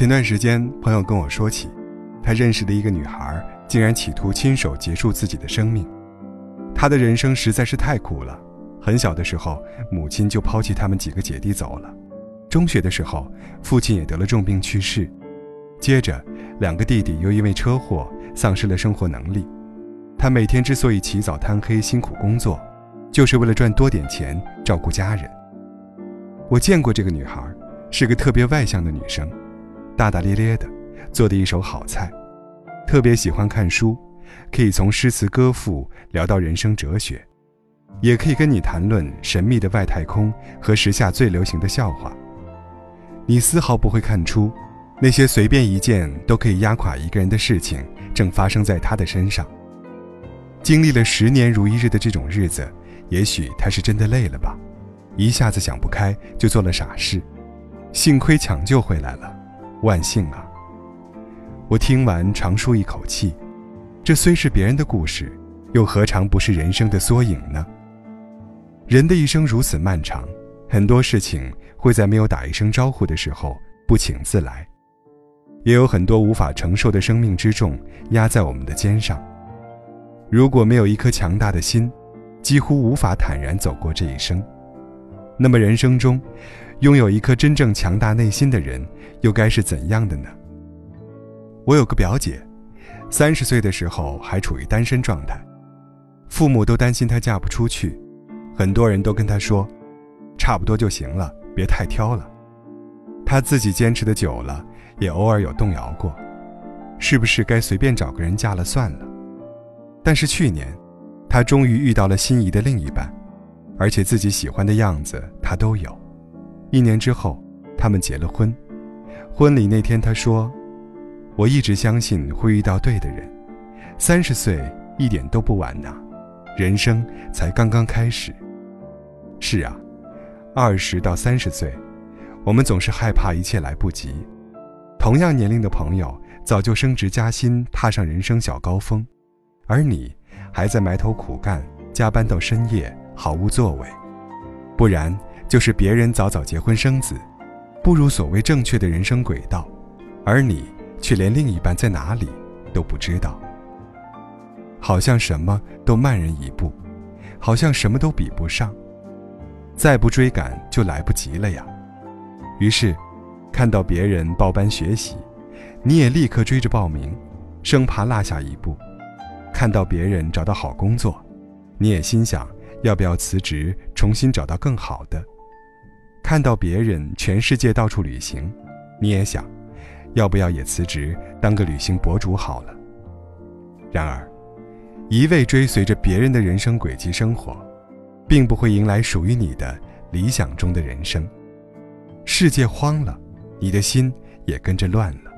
前段时间，朋友跟我说起，他认识的一个女孩，竟然企图亲手结束自己的生命。他的人生实在是太苦了。很小的时候，母亲就抛弃他们几个姐弟走了；中学的时候，父亲也得了重病去世；接着，两个弟弟又因为车祸丧失了生活能力。他每天之所以起早贪黑辛苦工作，就是为了赚多点钱照顾家人。我见过这个女孩，是个特别外向的女生，大大咧咧的，做的一手好菜，特别喜欢看书。可以从诗词歌赋聊到人生哲学，也可以跟你谈论神秘的外太空和时下最流行的笑话。你丝毫不会看出，那些随便一件都可以压垮一个人的事情，正发生在他的身上。经历了十年如一日的这种日子，也许他是真的累了吧，一下子想不开就做了傻事。幸亏抢救回来了，万幸啊！我听完长舒一口气。这虽是别人的故事，又何尝不是人生的缩影呢？人的一生如此漫长，很多事情会在没有打一声招呼的时候不请自来，也有很多无法承受的生命之重压在我们的肩上。如果没有一颗强大的心，几乎无法坦然走过这一生。那么人生中，拥有一颗真正强大内心的人，又该是怎样的呢？我有个表姐。三十岁的时候还处于单身状态，父母都担心她嫁不出去，很多人都跟她说，差不多就行了，别太挑了。她自己坚持的久了，也偶尔有动摇过，是不是该随便找个人嫁了算了？但是去年，她终于遇到了心仪的另一半，而且自己喜欢的样子她都有。一年之后，他们结了婚。婚礼那天，他说。我一直相信会遇到对的人，三十岁一点都不晚呐，人生才刚刚开始。是啊，二十到三十岁，我们总是害怕一切来不及。同样年龄的朋友早就升职加薪，踏上人生小高峰，而你还在埋头苦干，加班到深夜，毫无作为。不然就是别人早早结婚生子，步入所谓正确的人生轨道，而你。却连另一半在哪里都不知道，好像什么都慢人一步，好像什么都比不上，再不追赶就来不及了呀。于是，看到别人报班学习，你也立刻追着报名，生怕落下一步；看到别人找到好工作，你也心想要不要辞职，重新找到更好的；看到别人全世界到处旅行，你也想。要不要也辞职当个旅行博主好了？然而，一味追随着别人的人生轨迹生活，并不会迎来属于你的理想中的人生。世界慌了，你的心也跟着乱了。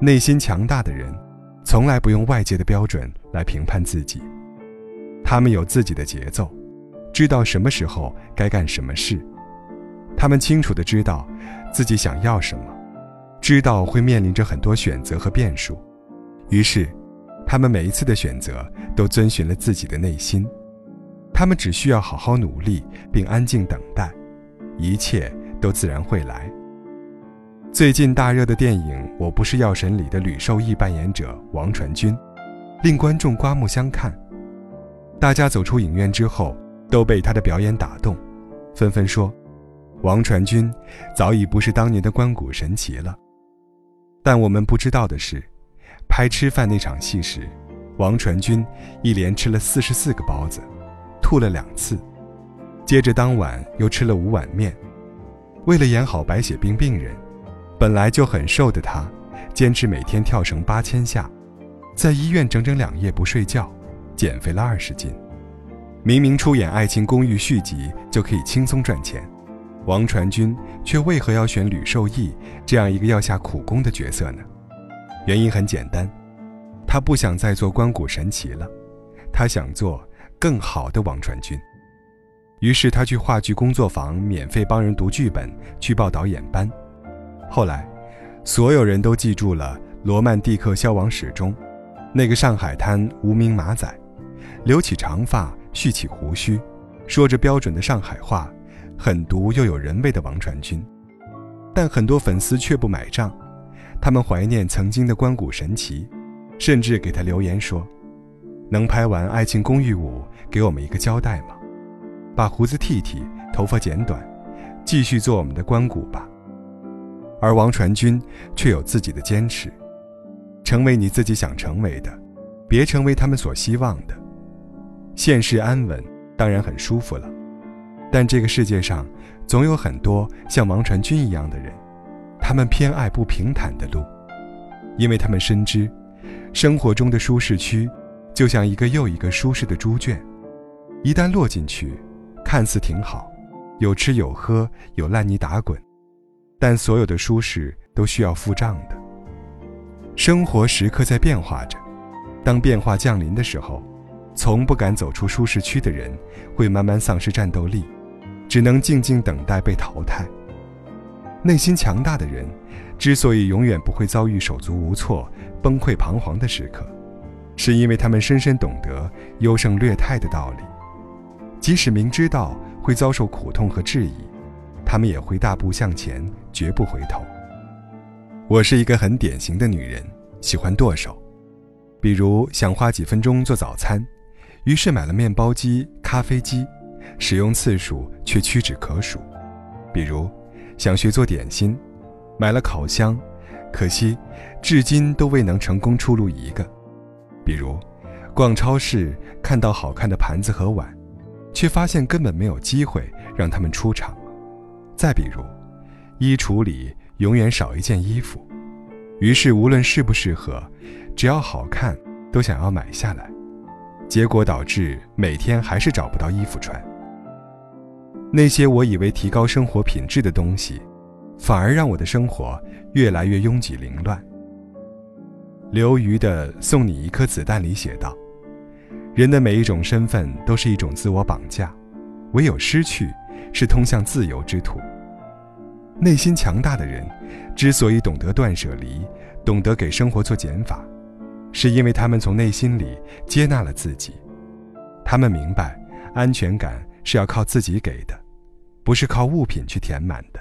内心强大的人，从来不用外界的标准来评判自己，他们有自己的节奏，知道什么时候该干什么事，他们清楚的知道自己想要什么。知道会面临着很多选择和变数，于是，他们每一次的选择都遵循了自己的内心。他们只需要好好努力并安静等待，一切都自然会来。最近大热的电影《我不是药神》里的吕受益扮演者王传君，令观众刮目相看。大家走出影院之后都被他的表演打动，纷纷说：“王传君早已不是当年的关谷神奇了。”但我们不知道的是，拍吃饭那场戏时，王传君一连吃了四十四个包子，吐了两次，接着当晚又吃了五碗面。为了演好白血病病人，本来就很瘦的他，坚持每天跳绳八千下，在医院整整两夜不睡觉，减肥了二十斤。明明出演《爱情公寓》续集就可以轻松赚钱。王传君却为何要选吕受益这样一个要下苦功的角色呢？原因很简单，他不想再做关谷神奇了，他想做更好的王传君。于是他去话剧工作坊免费帮人读剧本，去报导演班。后来，所有人都记住了《罗曼蒂克消亡史》中那个上海滩无名马仔，留起长发，蓄起胡须，说着标准的上海话。狠毒又有人味的王传君，但很多粉丝却不买账，他们怀念曾经的关谷神奇，甚至给他留言说：“能拍完《爱情公寓五》，给我们一个交代吗？把胡子剃剃，头发剪短，继续做我们的关谷吧。”而王传君却有自己的坚持：成为你自己想成为的，别成为他们所希望的。现世安稳，当然很舒服了，但这个世界上，总有很多像王传君一样的人。他们偏爱不平坦的路，因为他们深知，生活中的舒适区，就像一个又一个舒适的猪圈，一旦落进去，看似挺好，有吃有喝有烂泥打滚，但所有的舒适都需要付账的。生活时刻在变化着，当变化降临的时候，从不敢走出舒适区的人，会慢慢丧失战斗力，只能静静等待被淘汰。内心强大的人，之所以永远不会遭遇手足无措、崩溃彷徨的时刻，是因为他们深深懂得优胜劣汰的道理。即使明知道会遭受苦痛和质疑，他们也会大步向前，绝不回头。我是一个很典型的女人，喜欢剁手。比如想花几分钟做早餐，于是买了面包机、咖啡机，使用次数却屈指可数。比如。想学做点心，买了烤箱，可惜至今都未能成功出炉一个。比如，逛超市看到好看的盘子和碗，却发现根本没有机会让他们出场。再比如，衣橱里永远少一件衣服，于是无论适不适合，只要好看都想要买下来，结果导致每天还是找不到衣服穿。那些我以为提高生活品质的东西，反而让我的生活越来越拥挤凌乱。刘瑜的《送你一颗子弹》里写道：“人的每一种身份都是一种自我绑架，唯有失去，是通向自由之途。”内心强大的人，之所以懂得断舍离，懂得给生活做减法，是因为他们从内心里接纳了自己。他们明白，安全感是要靠自己给的。不是靠物品去填满的。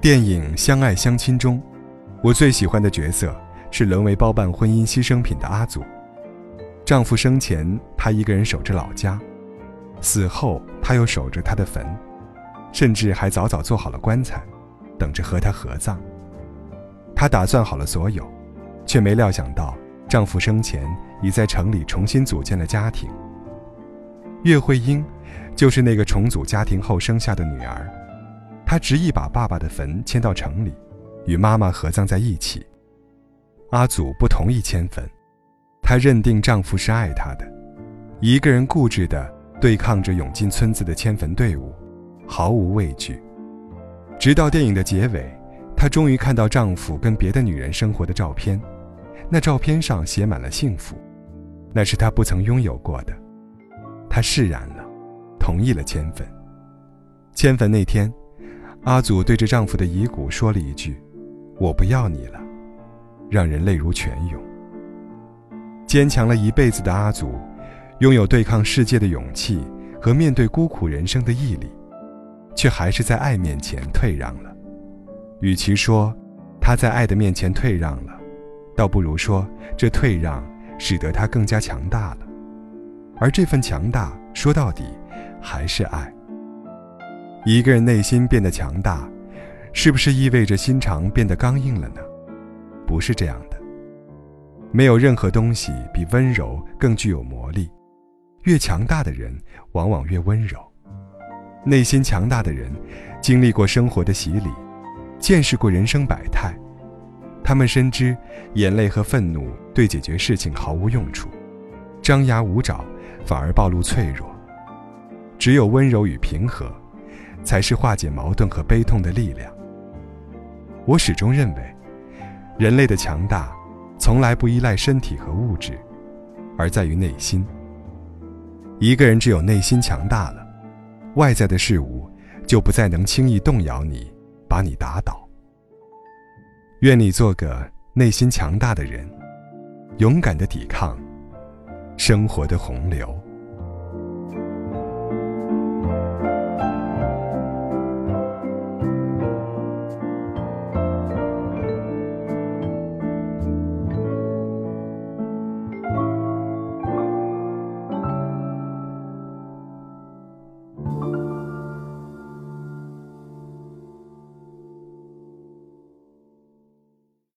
电影《相爱相亲》中，我最喜欢的角色是沦为包办婚姻牺牲品的阿祖。丈夫生前，她一个人守着老家；死后，她又守着他的坟，甚至还早早做好了棺材，等着和他合葬。她打算好了所有，却没料想到丈夫生前已在城里重新组建了家庭。岳慧英。就是那个重组家庭后生下的女儿，她执意把爸爸的坟迁到城里，与妈妈合葬在一起。阿祖不同意迁坟，她认定丈夫是爱她的，一个人固执地对抗着涌进村子的迁坟队伍，毫无畏惧。直到电影的结尾，她终于看到丈夫跟别的女人生活的照片，那照片上写满了幸福，那是她不曾拥有过的。她释然了。同意了迁坟。迁坟那天，阿祖对着丈夫的遗骨说了一句：“我不要你了”，让人泪如泉涌。坚强了一辈子的阿祖，拥有对抗世界的勇气和面对孤苦人生的毅力，却还是在爱面前退让了。与其说他在爱的面前退让了，倒不如说这退让使得他更加强大了。而这份强大，说到底。还是爱。一个人内心变得强大，是不是意味着心肠变得刚硬了呢？不是这样的。没有任何东西比温柔更具有魔力。越强大的人，往往越温柔。内心强大的人，经历过生活的洗礼，见识过人生百态，他们深知眼泪和愤怒对解决事情毫无用处，张牙舞爪反而暴露脆弱。只有温柔与平和，才是化解矛盾和悲痛的力量。我始终认为，人类的强大，从来不依赖身体和物质，而在于内心。一个人只有内心强大了，外在的事物就不再能轻易动摇你，把你打倒。愿你做个内心强大的人，勇敢的抵抗生活的洪流。